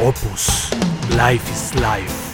Opus. Life is life.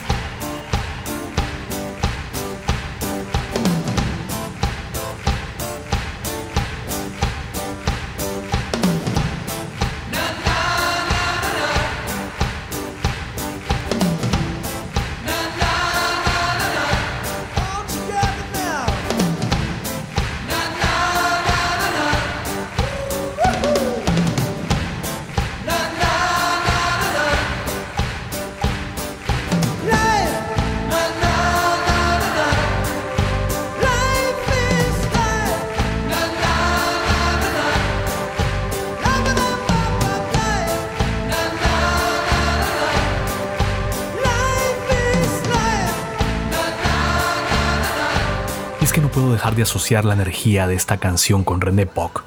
Asociar la energía de esta canción con René Pock.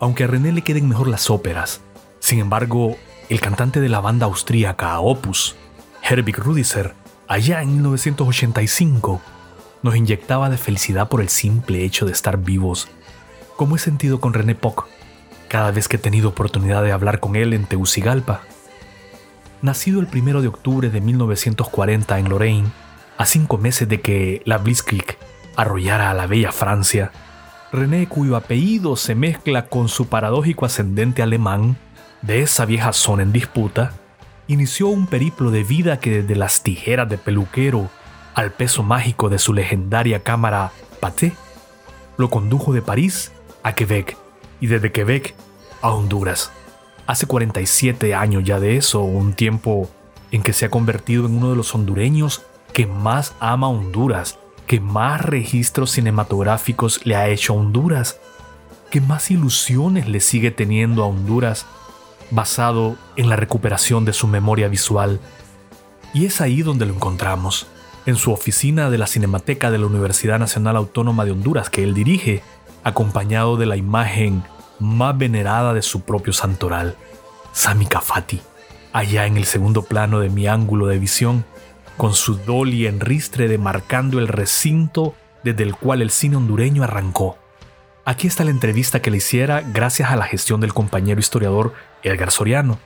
Aunque a René le queden mejor las óperas, sin embargo, el cantante de la banda austríaca Opus, Herbig Rudiser, allá en 1985, nos inyectaba de felicidad por el simple hecho de estar vivos, como he sentido con René Pock cada vez que he tenido oportunidad de hablar con él en Tegucigalpa. Nacido el 1 de octubre de 1940 en Lorraine, a cinco meses de que la Blitzkrieg arrollara a la bella Francia, René, cuyo apellido se mezcla con su paradójico ascendente alemán, de esa vieja zona en disputa, inició un periplo de vida que desde las tijeras de peluquero al peso mágico de su legendaria cámara Paté, lo condujo de París a Quebec y desde Quebec a Honduras. Hace 47 años ya de eso, un tiempo en que se ha convertido en uno de los hondureños que más ama Honduras que más registros cinematográficos le ha hecho a Honduras, que más ilusiones le sigue teniendo a Honduras basado en la recuperación de su memoria visual. Y es ahí donde lo encontramos, en su oficina de la Cinemateca de la Universidad Nacional Autónoma de Honduras que él dirige, acompañado de la imagen más venerada de su propio santoral, Sami Kafati, allá en el segundo plano de mi ángulo de visión, con su dolly en ristre demarcando el recinto desde el cual el cine hondureño arrancó. Aquí está la entrevista que le hiciera gracias a la gestión del compañero historiador Edgar Soriano,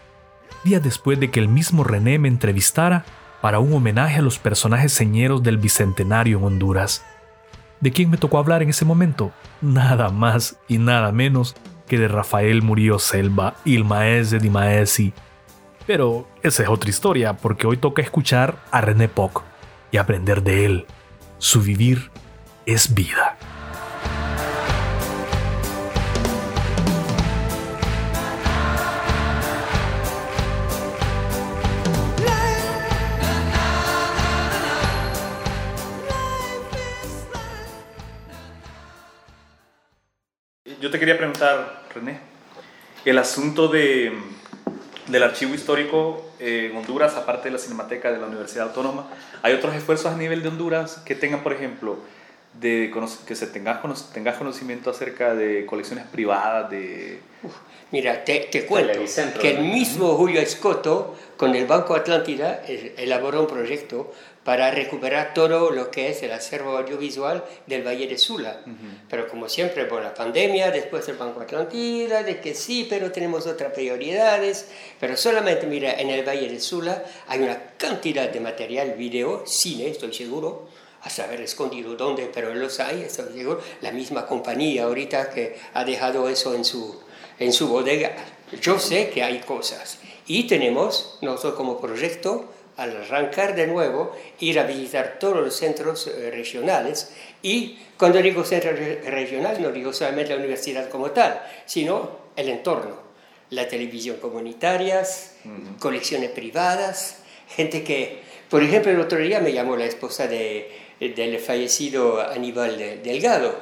días después de que el mismo René me entrevistara para un homenaje a los personajes señeros del Bicentenario en Honduras. ¿De quién me tocó hablar en ese momento? Nada más y nada menos que de Rafael Murillo Selva, el maese di maesi, pero esa es otra historia, porque hoy toca escuchar a René Poc y aprender de él. Su vivir es vida. Yo te quería preguntar, René, el asunto de del archivo histórico en Honduras, aparte de la Cinemateca de la Universidad Autónoma, ¿hay otros esfuerzos a nivel de Honduras que tengan, por ejemplo, de que se tengas, tengas conocimiento acerca de colecciones privadas de... mira, te, te cuento que el mismo Julio Escoto con el Banco Atlántida elaboró un proyecto para recuperar todo lo que es el acervo audiovisual del Valle de Sula. Pero como siempre, por la pandemia, después el Banco Atlántida, de que sí, pero tenemos otras prioridades. Pero solamente, mira, en el Valle de Sula hay una cantidad de material, video, cine, estoy seguro, a saber escondido dónde, pero los hay, estoy seguro. La misma compañía ahorita que ha dejado eso en su, en su bodega. Yo sé que hay cosas. Y tenemos, nosotros como proyecto, al arrancar de nuevo, ir a visitar todos los centros eh, regionales. Y cuando digo centro regional no digo solamente la universidad como tal, sino el entorno, la televisión comunitarias, colecciones privadas, gente que, por ejemplo, el otro día me llamó la esposa de, del fallecido Aníbal Delgado,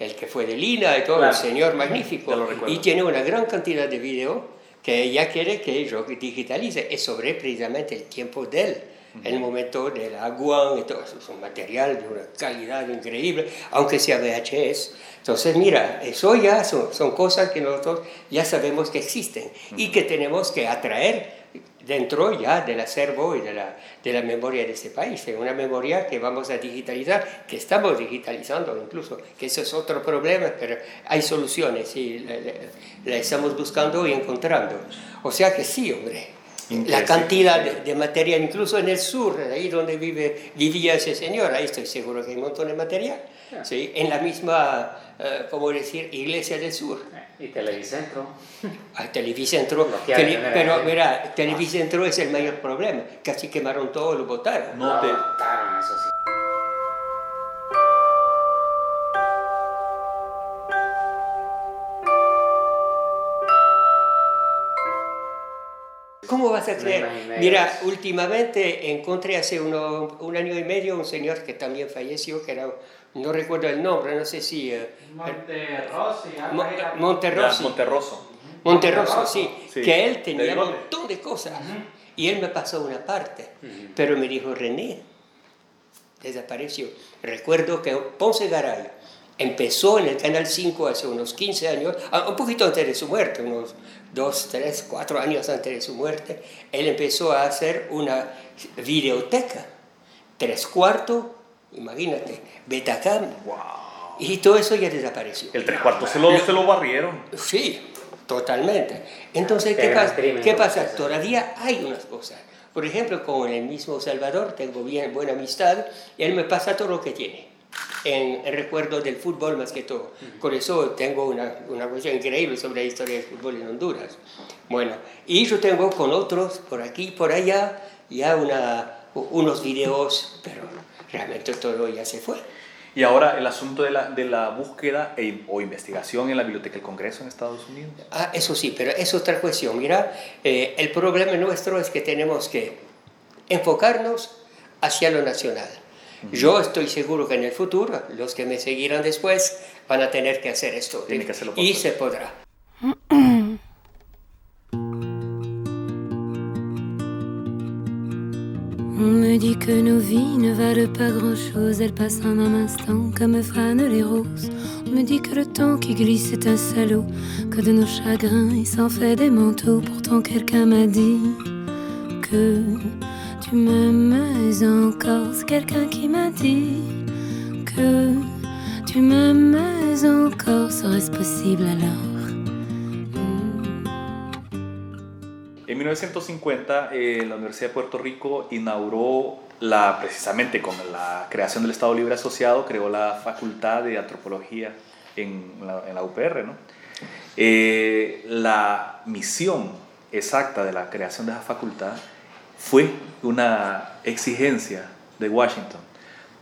el que fue de Lina y todo, un señor magnífico, y tiene una gran cantidad de video que ella quiere que yo digitalice, es sobre precisamente el tiempo de él el momento del agua y todo eso, es un material de una calidad increíble, aunque sea VHS. Entonces, mira, eso ya son, son cosas que nosotros ya sabemos que existen y que tenemos que atraer dentro ya del acervo y de la, de la memoria de este país. Es una memoria que vamos a digitalizar, que estamos digitalizando incluso, que eso es otro problema, pero hay soluciones y la, la estamos buscando y encontrando. O sea que sí, hombre, la cantidad de, material, incluso en el sur, ahí donde vive, vivía ese señor, ahí estoy seguro que hay un montón de material. Ah. ¿sí? En la misma, uh, ¿cómo decir?, iglesia del sur. Eh, y Televicentro. Ah, Televicentro. pero mira, Televicentro es el mayor problema. Casi quemaron todo, lo botaron. No, te... botaron, eso sí. ¿Cómo vas a creer? Mira, últimamente encontré hace un año y medio un señor que también falleció, que era, no recuerdo el nombre, no sé si... Eh. Monterrossi. Monterroso. Monterroso, sí, que él tenía un montón de cosas. Y él me pasó una parte, pero me dijo, René, desapareció. Recuerdo que Ponce Garay empezó en el Canal 5 hace unos 15 años, ah, un poquito antes de su muerte, unos dos, tres, cuatro años antes de su muerte, él empezó a hacer una videoteca, tres cuartos, imagínate, Betacam. Wow. Y todo eso ya desapareció. El tres cuartos se lo, se lo barrieron. Sí, totalmente. Entonces, ¿qué, pasa? ¿qué pasa? Todavía hay unas cosas. Por ejemplo, con el mismo Salvador tengo bien buena amistad y él me pasa todo lo que tiene en, recuerdo del fútbol más que todo. Por eso tengo una, una cuestión increíble sobre la historia del fútbol en Honduras. Bueno, y yo tengo con otros por aquí, por allá, ya una, unos videos, pero realmente todo ya se fue. Y ahora el asunto de la, de la búsqueda e, o investigación en la Biblioteca del Congreso en Estados Unidos. Ah, eso sí, pero es otra cuestión. Mira, eh, el problema nuestro es que tenemos que enfocarnos hacia lo nacional. Yo estoy seguro que en el futuro los que me seguirán después van a tener que hacer esto. Tiene que hacerlo y se podrá. On me dit que nos vies ne valent pas grand-chose, elles passent en un instant comme fanent les roses. On me dit que le temps qui glisse est un salaud, que de nos chagrins il s'en fait des manteaux. Pourtant quelqu'un m'a dit que tu encore. C'est quelqu'un qui m'a dit que tu encore. Serait-ce possible alors? En 1950, eh, la Universidad de Puerto Rico inauguró la, precisamente con la creación del Estado Libre Asociado, creó la Facultad de Antropología en la, en la UPR. ¿no? Eh, la misión exacta de la creación de esa facultad fue una exigencia de Washington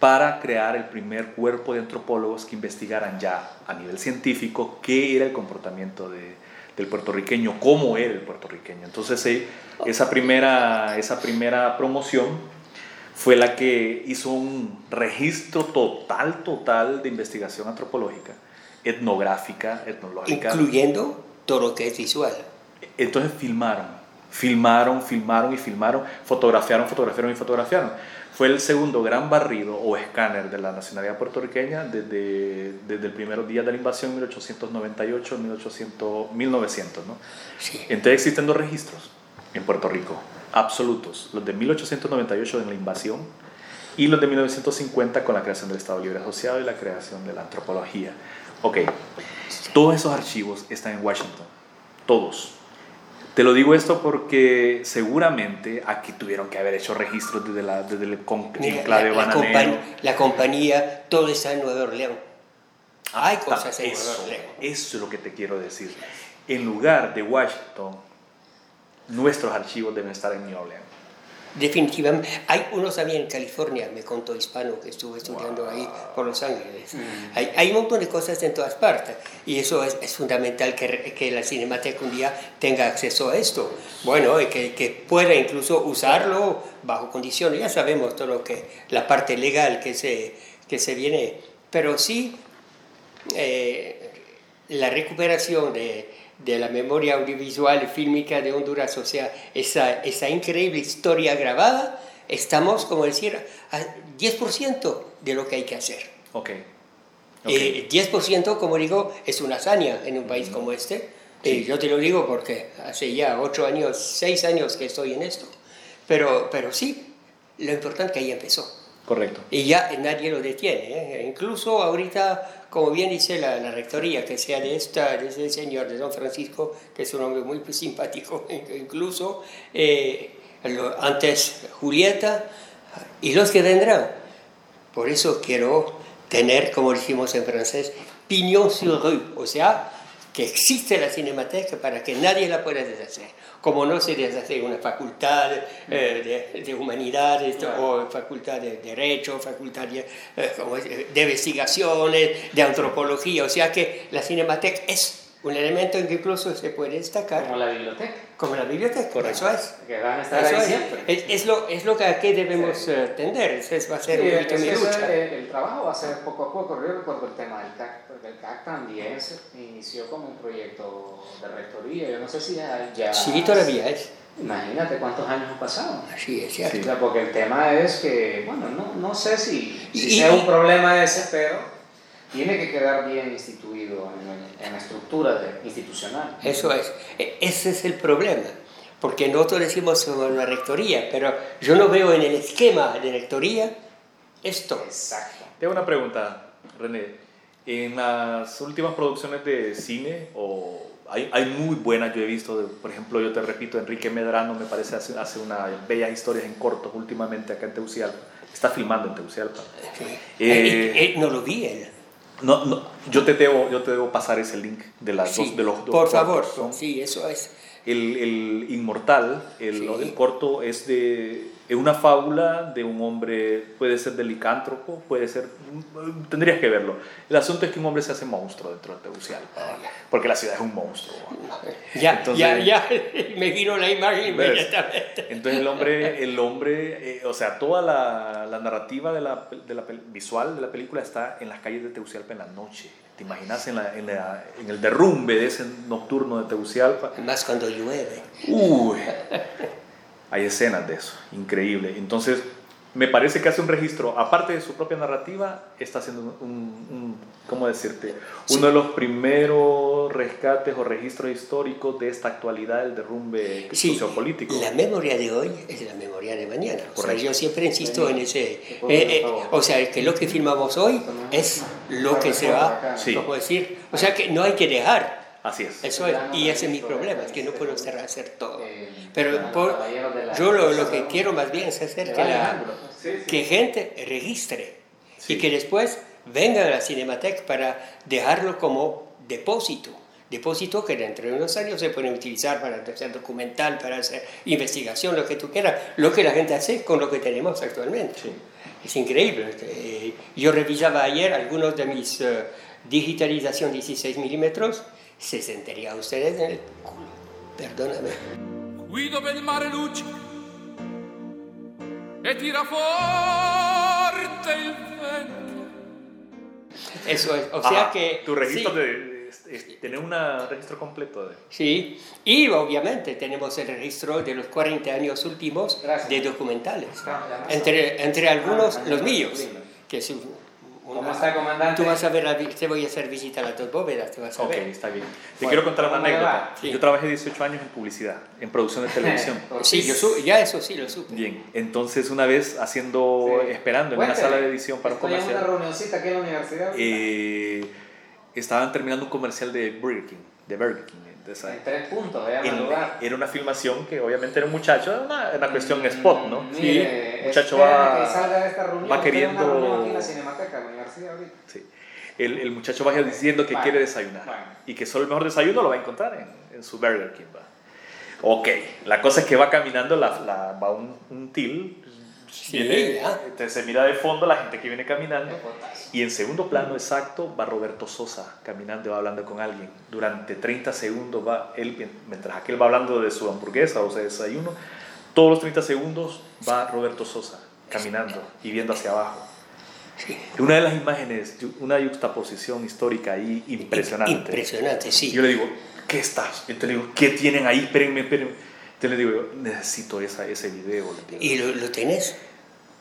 para crear el primer cuerpo de antropólogos que investigaran ya a nivel científico qué era el comportamiento de, del puertorriqueño, cómo era el puertorriqueño. Entonces eh, esa, primera, esa primera promoción fue la que hizo un registro total, total de investigación antropológica, etnográfica, etnológica. Incluyendo todo lo que es visual. Entonces filmaron Filmaron, filmaron y filmaron, fotografiaron, fotografiaron y fotografiaron. Fue el segundo gran barrido o escáner de la nacionalidad puertorriqueña desde, desde el primer día de la invasión en 1898, 1800, 1900. ¿no? Entonces existen dos registros en Puerto Rico, absolutos, los de 1898 en la invasión y los de 1950 con la creación del Estado Libre Asociado y la creación de la antropología. Ok, todos esos archivos están en Washington, todos. Te lo digo esto porque seguramente aquí tuvieron que haber hecho registros desde, la, desde el conclave la, bananero. La, compañía, todo está en Nueva Orleans. Hay cosas en Nueva Orleans. Eso es lo que te quiero decir. En lugar de Washington, nuestros archivos deben estar en New Orleans. Definitivamente. Hay unos también en California, me contó hispano que estuvo estudiando ahí por Los Ángeles. Hay, hay, un montón de cosas en todas partes y eso es, es fundamental que, que, la Cinemateca un día tenga acceso a esto. Bueno, y que, que, pueda incluso usarlo bajo condiciones. Ya sabemos todo lo que, la parte legal que se, que se viene, pero sí eh, la recuperación de de la memoria audiovisual y fílmica de Honduras, o sea, esa, esa increíble historia grabada, estamos, como decir, a 10% de lo que hay que hacer. Ok. okay. 10%, eh, como digo, es una hazaña en un país como este. Sí. Y yo te lo digo porque hace ya 8 años, 6 años que estoy en esto. Pero, pero sí, lo importante es que ahí empezó. Correcto. Y ya nadie lo detiene. ¿eh? Incluso ahorita, como bien dice la, la, rectoría, que sea de, esta, de este señor, de don Francisco, que es un hombre muy simpático, incluso eh, antes Julieta y los que vendrán. Por eso quiero tener, como decimos en francés, pignon sur rue, o sea, que existe la cinemateca para que nadie la pueda deshacer como no se deshace una facultad eh, de, de, humanidades o facultad de derecho, facultad de, eh, de, investigaciones, de antropología, o sea que la cinemateca es un elemento en que incluso se puede destacar. Como la biblioteca. Como la biblioteca, Correcto. eso es. Que van a estar ahí es. siempre. Es, es, lo, es lo que aquí debemos sí. tender, eso va a ser sí, un poquito mi lucha. El, el, trabajo va a ser poco a poco, yo recuerdo el tema del CAC, porque el CAC también se inició como un proyecto de rectoría, yo no sé si ya... ya sí, todavía es. Imagínate cuántos años han pasado. Así es, cierto. Sí, porque el tema es que, bueno, no, no sé si, si y, sea un problema ese, pero tiene que quedar bien instituido en, en la estructura de, institucional. Eso es, e, ese es el problema, porque nosotros decimos una rectoría, pero yo no veo en el esquema de rectoría esto. Exacto. Tengo una pregunta, René. En las últimas producciones de cine, o hay, hay muy buenas, yo he visto, de, por ejemplo, yo te repito, Enrique Medrano me parece hace, hace unas bellas historias en corto últimamente acá en Tegucigalpa. Está filmando en Tegucigalpa. Sí. Eh, eh, eh, no lo vi él. No, no, yo, te debo, yo te debo pasar ese link de, las sí, dos, de los dos. Por favor, sí, eso es. El, el Inmortal, el, Sí. el corto, es de es una fábula de un hombre, puede ser de licántropo, puede ser, tendrías que verlo. El asunto es que un hombre se hace monstruo dentro de Tegucigalpa, porque la ciudad es un monstruo. Ya, Entonces- ya, ya, me vino la imagen inmediatamente. Entonces el hombre, el hombre eh, o sea, toda la, la narrativa de la, de la visual de la película está en las calles de Tegucigalpa en la noche. ¿Te imaginas en, la, en, la- en el derrumbe de ese nocturno de Tegucigalpa? Más cuando llueve. Uy, hay escenas de eso, increíble. Entonces, me parece que hace un registro, aparte de su propia narrativa, está haciendo un, un- ¿cómo decirte? Sí. Uno de los primeros rescates o registros históricos de esta actualidad del derrumbe Sí, sociopolítico. la memoria de hoy es la memoria de mañana. O sea, yo siempre insisto en ese... ¿Te puedo eh, eh, o sea, que lo que filmamos hoy es lo que se va... Sí. ¿cómo decir? O sea, que no hay que dejar. Así es. Eso es, y ese es mi problema, es que no puedo hacer, hacer todo. Pero por- yo lo, lo que quiero más bien es hacer que, la, sí. que gente registre y que después venga a la Cinemateca para dejarlo como depósito. Depósito que dentro de unos años se puede utilizar para hacer documental, para hacer investigación, lo que tú quieras, lo que la gente hace con lo que tenemos actualmente. Sí. Es increíble. Eh, Yo revisaba ayer algunos de mis eh, digitalización 16 milímetros, se sentiría ustedes en el culo. Perdóname. Qui dove il mare luccica e tira forte il vento. Eso es. O sea Ajá, que. Tu registro sí, de, tener un registro completo de... Sí, y obviamente tenemos el registro de los 40 años últimos Gracias. de documentales. Ah, Entre, entre algunos, Ah, los míos. Que es ¿Cómo está, comandante? Tú vas a ver, la te voy a hacer visita a las dos bóvedas, te vas a Ok, ver. está bien. Te Bueno, quiero contar una ¿cómo le anécdota. Sí. Yo trabajé 18 años en publicidad, en producción de televisión. Sí, yo su- ya eso sí lo supe. Bien, entonces una vez haciendo, Sí. esperando en una sala de edición para un Estoy en una comercial, reunioncita aquí en la universidad. eh, estaban terminando un comercial de Burger King, de Burger King. Entonces, en tres puntos, el en- lugar. era una filmación que obviamente era un muchacho, era una, una cuestión spot, ¿no? Mm, Mire, el muchacho va, que de esta reunión. va queriendo- en la Cinemateca, en. Sí. El, el muchacho va diciendo que quiere desayunar bueno. y que solo el mejor desayuno lo va a encontrar en, en su Burger King. ¿va? Ok, la cosa es que va caminando, la, la- va un, un til, Sí, viene, entonces se mira de fondo la gente que viene caminando y en segundo plano exacto va Roberto Sosa caminando y va hablando con alguien. Durante 30 segundos va él, mientras aquel va hablando de su hamburguesa o sea, desayuno, todos los 30 segundos va Roberto Sosa caminando y viendo hacia abajo. Una de las imágenes, una yuxtaposición histórica ahí impresionante. Impresionante, sí. Yo le digo, ¿qué estás? Yo te digo, ¿qué tienen ahí? Espérenme, espérenme. Yo le digo, yo necesito esa, ese video. ¿Y lo, lo tenés?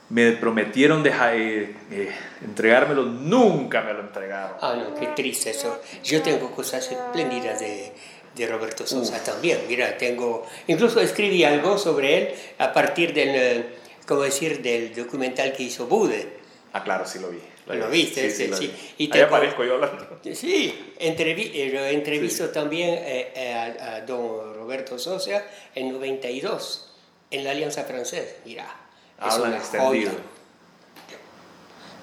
Me prometieron dejar, eh, eh, entregármelo, nunca me lo entregaron. Ah, no, qué triste eso. Yo tengo cosas espléndidas de, de Roberto Sosa también. Mira, tengo, incluso escribí algo sobre él a partir del, eh, ¿cómo decir?, del documental que hizo Bude. Ah, claro, sí lo vi. Lo viste, sí, sí. vi. Y Ahí tengo- aparezco yo hablando. Sí, entrevi eh, lo entrevisto también eh, eh, a, a don Roberto Sosa en 92, en la Alianza Francesa. Mira, es Hablan una extendido. joya.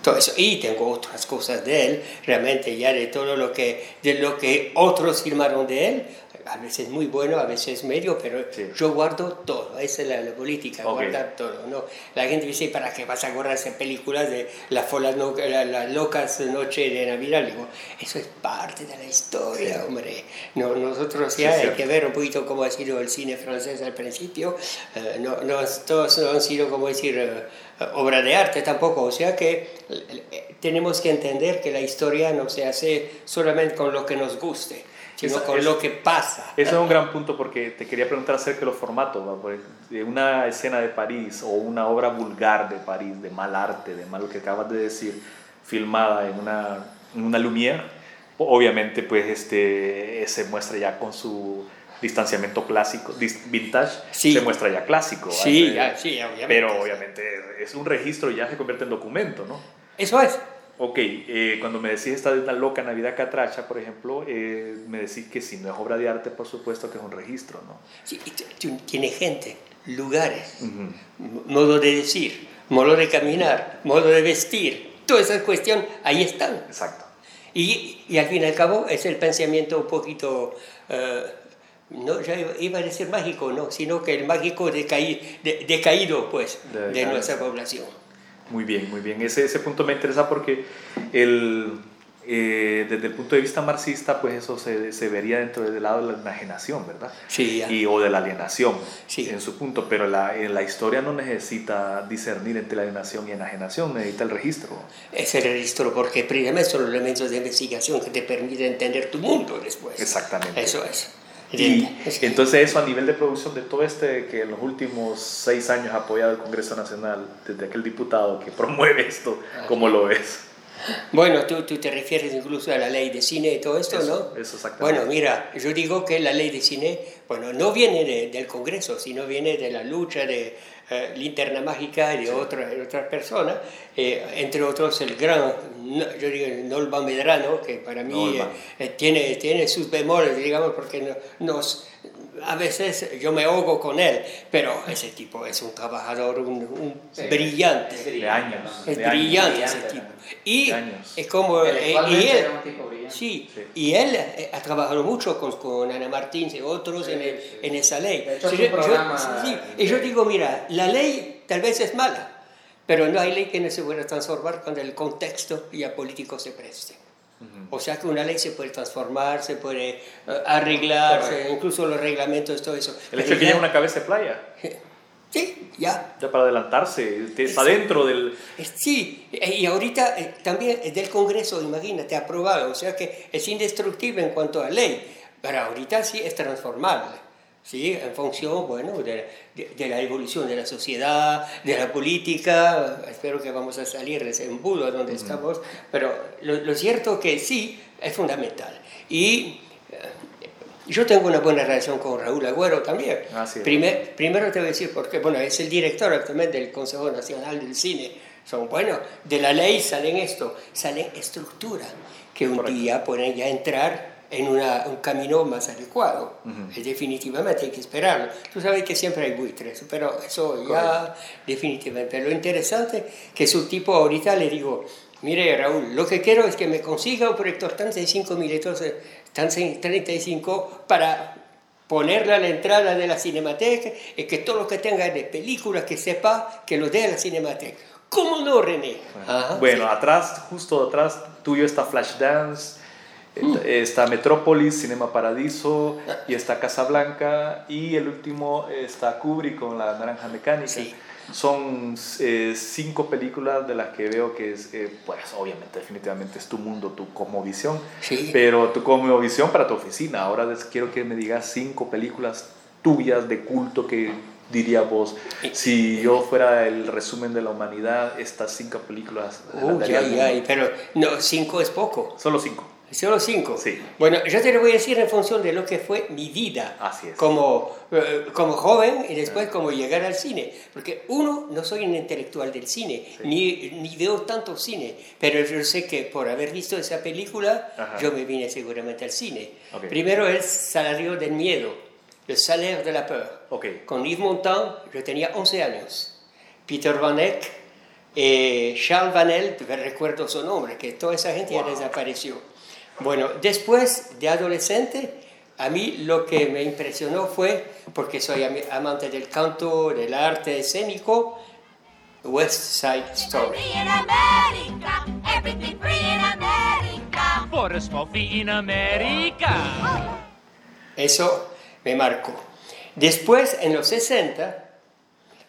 Todo eso. Y tengo otras cosas de él, realmente ya de todo lo que, de lo que otros firmaron de él, a veces muy bueno, a veces medio, pero Sí. yo guardo todo, esa es la, la política, Ok. guardar todo. ¿no? La gente dice, ¿para qué vas a guardar esas películas de las folas no- la- las locas noche de Navidad? Digo, eso es parte de la historia, hombre. No, nosotros Sí, ya es hay que ver un poquito cómo ha sido el cine francés al principio. Eh, no, no, todos no han sido, como decir, eh, obra de arte tampoco. O sea que eh, tenemos que entender que la historia no se hace solamente con lo que nos guste, sino Esa- con es- lo que pasa. Eso es un gran punto porque te quería preguntar acerca de los formatos. de Una escena de París o una obra vulgar de París, de mal arte, de mal lo que acabas de decir, filmada en una, en una Lumière, obviamente pues este, se muestra ya con su distanciamiento clásico, vintage, Sí. se muestra ya clásico. Sí, ya, sí, obviamente. Pero obviamente es un registro y ya se convierte en documento, ¿no? Eso es. Ok, eh, cuando me decís esta de una loca Navidad Catracha, por ejemplo, eh, me decís que si no es obra de arte, por supuesto que es un registro, ¿no? Sí, tiene gente, lugares, modo de decir, modo de caminar, modo de vestir, toda esa cuestión ahí están. Exacto. Y, y al fin y al cabo es el pensamiento un poquito, eh, no, ya iba- a decir mágico, no, sino que el mágico decaí- de- decaído, pues, De nuestra población. Muy bien, muy bien. Ese, ese punto me interesa porque el, eh, desde el punto de vista marxista, pues eso se, se vería dentro del lado de la enajenación, ¿verdad? Sí, ya. Y, o de la alienación, Sí. en su punto. Pero la, en la historia no necesita discernir entre la alienación y enajenación, necesita el registro. Es el registro porque precisamente son los elementos de investigación que te permiten entender tu mundo después. Exactamente. Eso es. Y entonces eso a nivel de producción de todo este que en los últimos seis años ha apoyado el Congreso Nacional, desde aquel diputado que promueve esto, ¿cómo lo ves? Bueno, tú, tú te refieres incluso a la ley de cine y todo esto, Eso, ¿no? eso exactamente. Bueno, mira, yo digo que la ley de cine, bueno, no viene de- del Congreso, sino viene de la lucha de eh, Linterna Mágica y de otra- de otras personas, eh, entre otros el gran, yo digo, Nolba Medrano, que para mí eh, eh, tiene, tiene sus bemoles, digamos, porque no- nos... A veces yo me ahogo con él, pero ese tipo es un trabajador, un, un Sí. brillante. Es de brillante, años. ¿no? Es de años. brillante ese Brillante, tipo. Y De años. es como... eh, y él, era un tipo brillante. Sí, Sí. y él eh, ha trabajado mucho con, con Ana Martín y otros Sí, en, el- sí. en esa ley. De hecho, Sí, es un yo- yo- programa sí, y yo de- digo, mira, la ley tal vez es mala, pero no hay ley que no se pueda transformar cuando el contexto y el político se preste. O sea que una ley se puede transformar, se puede eh, arreglar, se- incluso los reglamentos, todo eso. El hecho de que ya- lleve una cabeza de playa, Sí, ya, ya para adelantarse, está Exacto. dentro del... Sí, eh, y ahorita eh, también es del Congreso, imagínate, aprobado, o sea que es indestructible en cuanto a ley, pero ahorita sí es transformable, ¿sí? En función, bueno, de, de- de la evolución de la sociedad, de la política, espero que vamos a salir de ese embudo donde estamos, pero lo, lo cierto que sí es fundamental. Y eh, yo tengo una buena relación con Raúl Agüero también. Ah, sí. Primer- primero te voy a decir porque, bueno, es el director actualmente del Consejo Nacional del Cine. Son, bueno, de la ley salen esto, salen estructura, que un Correcto. día pueden ya entrar en una- un camino más adecuado. Eh, Definitivamente hay que esperarlo. Tú sabes que siempre hay buitres, pero eso ya definitivamente. Lo interesante que su tipo ahorita le digo, mire Raúl, lo que quiero es que me consiga un proyector 35 milímetros, 35 para ponerla a la entrada de la cinemateca y que todo lo que tenga de películas que sepa, que lo dé a la cinemateca. ¿Cómo no, René? bueno, atrás, justo atrás tuyo está Flashdance, mm. está Metrópolis, Cinema Paradiso, y está Casablanca, y el último está Kubrick con La Naranja Mecánica. Sí. Son eh, cinco películas de las que veo que es, eh, pues obviamente, definitivamente es tu mundo, tu visión sí. pero tu visión para tu oficina. Ahora quiero que me digas cinco películas tuyas de culto que diría vos, si yo fuera el resumen de la humanidad, estas cinco películas... Pero no, cinco es poco. Solo cinco. Solo cinco. Sí. Bueno, yo te lo voy a decir en función de lo que fue mi vida. Así es. Como, eh, como joven y después como llegar al cine. Porque uno, no soy un intelectual del cine, ni, ni veo tanto cine, pero yo sé que por haber visto esa película, yo me vine seguramente al cine. Primero el Salario del Miedo, Le Salaire de la Peur. Okay. Con Yves Montand, yo tenía 11 años. Peter Van Eyck, eh, Charles Van Elp, recuerdo su nombre, que toda esa gente ya desapareció. Bueno, después de adolescente, a mí lo que me impresionó fue, porque soy amante del canto, del arte escénico, West Side Story. Eso me marcó. Después, en los 60,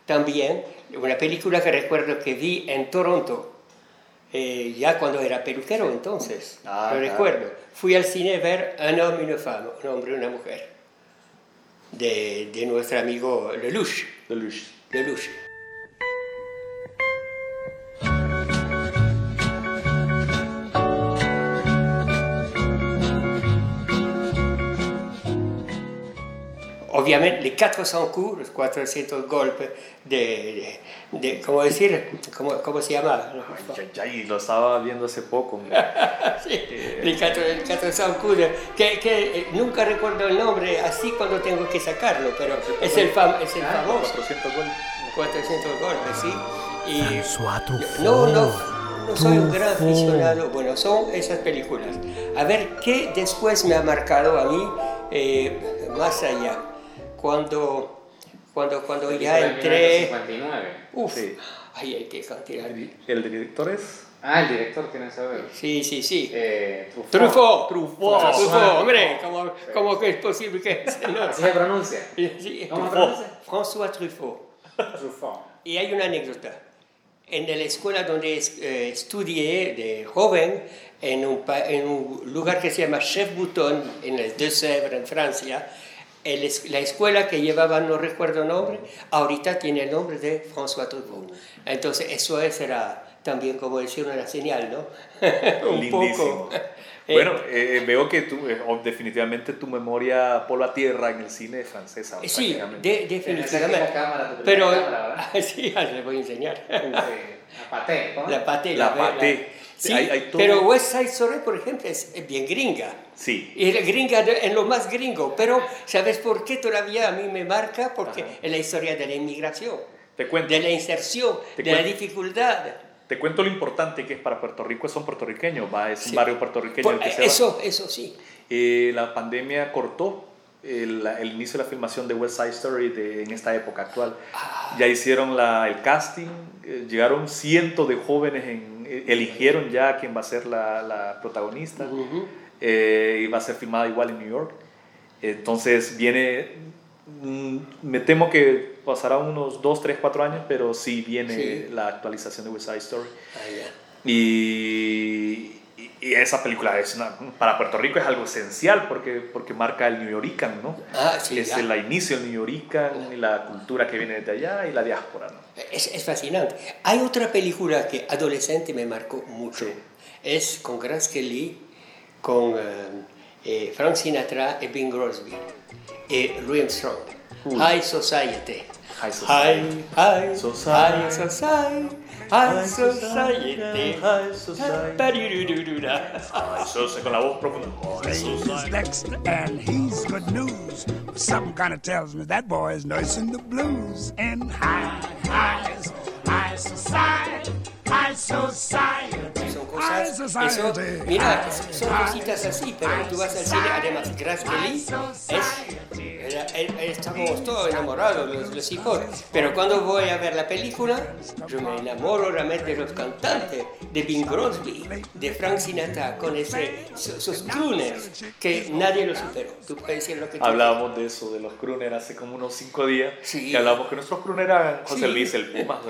también, una película que recuerdo que vi en Toronto, eh, ya cuando era peluquero entonces, ah, lo recuerdo. Fui al cine a ver Un hombre y una femme, un hombre y una mujer, de, de nuestro amigo Lelouch. Lelouch. Lelouch. Obviamente, les 400 coups, los 400 golpes de, de, ¿cómo decir? ¿Cómo, cómo se llama? Ya, ya, lo estaba viendo hace poco. sí, eh, les 400 coups, que, que, eh, nunca recuerdo el nombre así cuando tengo que sacarlo, pero es el, fam, es el ah, famoso. 400 golpes. 400 golpes, sí. Y, no, no no soy un gran aficionado, bueno, son esas películas. A ver qué después me ha marcado a mí eh, más allá cuando, cuando, cuando ya entré... 59. Uf, sí. ay, hay que cantidad. ¿El director es? Ah, el director, ¿quieren saber? Sí, sí, sí. Eh, Truffaut. Truffaut. Truffaut, hombre, ¿cómo, ¿cómo que es posible que no? Así se pronuncia. Sí. ¿Cómo se pronuncia? François Truffaut. Truffaut. Y hay una anécdota. En la escuela donde eh, estudié de joven, en un, en un lugar que se llama Chef Bouton, en el Deux-Sèvres, en Francia, la escuela que llevaba, no recuerdo el nombre, ahorita tiene el nombre de François Truffaut. Entonces, eso era también, como decir, una señal, ¿no? Un Lindísimo. poco. Bueno, eh, eh, veo que tú, eh, definitivamente tu memoria por la tierra en el cine es francesa. Sí, definitivamente. La cámara, Pero, cámara, sí, les voy a enseñar. la paté, La paté. La, paté. Sí, pero West Side Story, por ejemplo, es bien gringa. Sí. Y es gringa en lo más gringo, pero ¿sabes por qué todavía a mí me marca? Porque es la historia de la inmigración, Te cuento. de la inserción, de la dificultad. Te cuento lo importante que es para Puerto Rico, son puertorriqueños, va, es un barrio puertorriqueño. el que eso, eso sí. Eh, la pandemia cortó el, inicio de la filmación de West Side Story en esta época actual. Ah. Ya hicieron la, el casting, eh, llegaron cientos de jóvenes, en, eh, eligieron ya quién va a ser la, la protagonista y va a ser filmada igual en New York. Entonces viene, mm, me temo que pasará unos 2, 3, 4 años, pero sí viene la actualización de West Side Story. Ah, y, y, esa película es para Puerto Rico es algo esencial porque, porque marca el New Yorican, ¿no? Ah, sí, es el inicio del New Yorican, y la cultura que viene desde allá y la diáspora, ¿no? Es, es fascinante. Hay otra película que adolescente me marcó mucho. Es con Grace Kelly, con eh, eh, Frank Sinatra y Bing Crosby y Louis Armstrong. High Society. High Society. High, Society. High Society. High Society. High Society. High Society. Con la voz profunda. He's next and he's good news. Something kind of tells me that boy is nursing the blues. And high, high, high society. High society. Cosas, eso, mira, son cositas así, pero tú vas al cine, además, Grace Kelly es estamos todos enamorados, los, hijos. Pero cuando voy a ver la película, yo me enamoro realmente de los cantantes, de Bing Crosby, de Frank Sinatra, con ese, esos crooners que nadie lo superó. Tú puedes decir lo que tú Hablábamos de eso, de los crooners, hace como unos cinco días. Sí. Que hablábamos que nuestros crooners eran José Luis el Puma,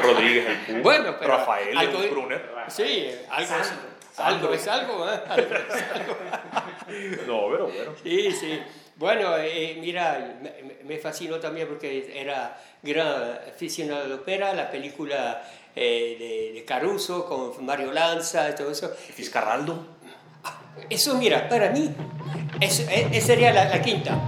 Rodríguez el Puma, bueno, Rafael el crooner. Sí, algo algo es algo, ¿eh? no, pero bueno. Sí, sí. Bueno, eh, mira, me, fascinó también porque era gran aficionado de la ópera, la película eh, de, Caruso con Mario Lanza y todo eso. Fiscarraldo. Eso, mira, para mí, eso, esa sería la, la quinta.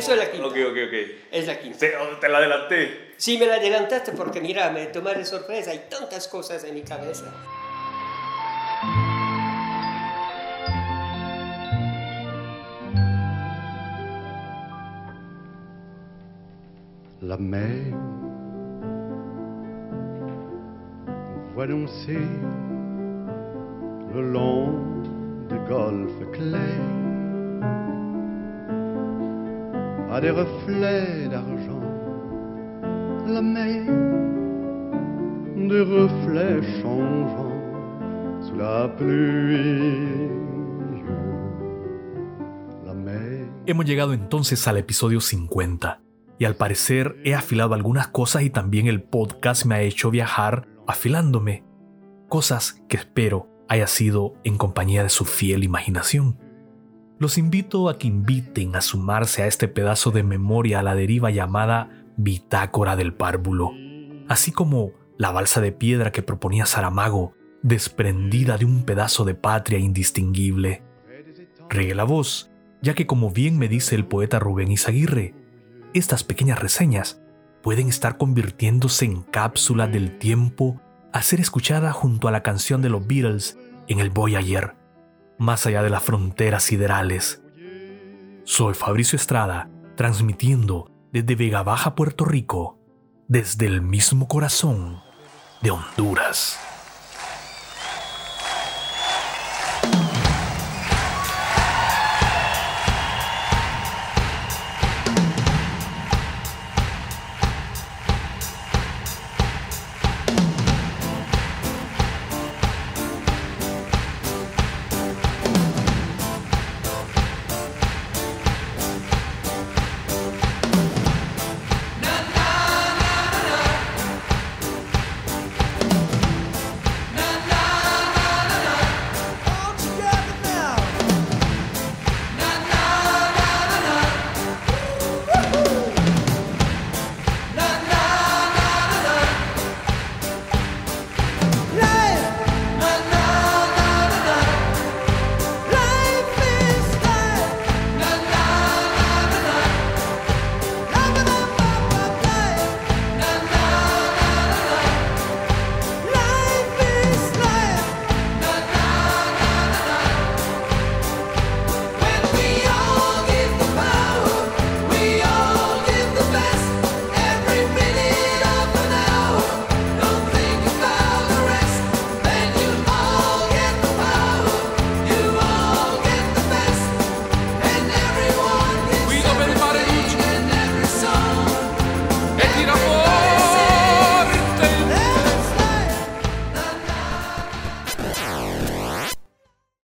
Eso es la quinta. Ok, ok, ok. Es la quinta. ¿Te, la adelanté? Sí, me la adelantaste porque mira, me tomé de sorpresa. Hay tantas cosas en mi cabeza. La mer voit danser le long des golfes clairs a des reflets d'argent, la mer, des reflets changeants sous la pluie. La mer. Hemos llegado entonces al episodio 50 y al parecer he afilado algunas cosas y también el podcast me ha hecho viajar afilándome, cosas que espero haya sido en compañía de su fiel imaginación. Los invito a que inviten a sumarse a este pedazo de memoria a la deriva llamada Bitácora del Párvulo, así como la balsa de piedra que proponía Saramago, desprendida de un pedazo de patria indistinguible. Regue la voz, ya que como bien me dice el poeta Rubén Izaguirre, estas pequeñas reseñas pueden estar convirtiéndose en cápsulas del tiempo a ser escuchada junto a la canción de los Beatles en el Voyager más allá de las fronteras siderales. Soy Fabricio Estrada, transmitiendo desde Vega Baja, Puerto Rico, desde el mismo corazón de Honduras.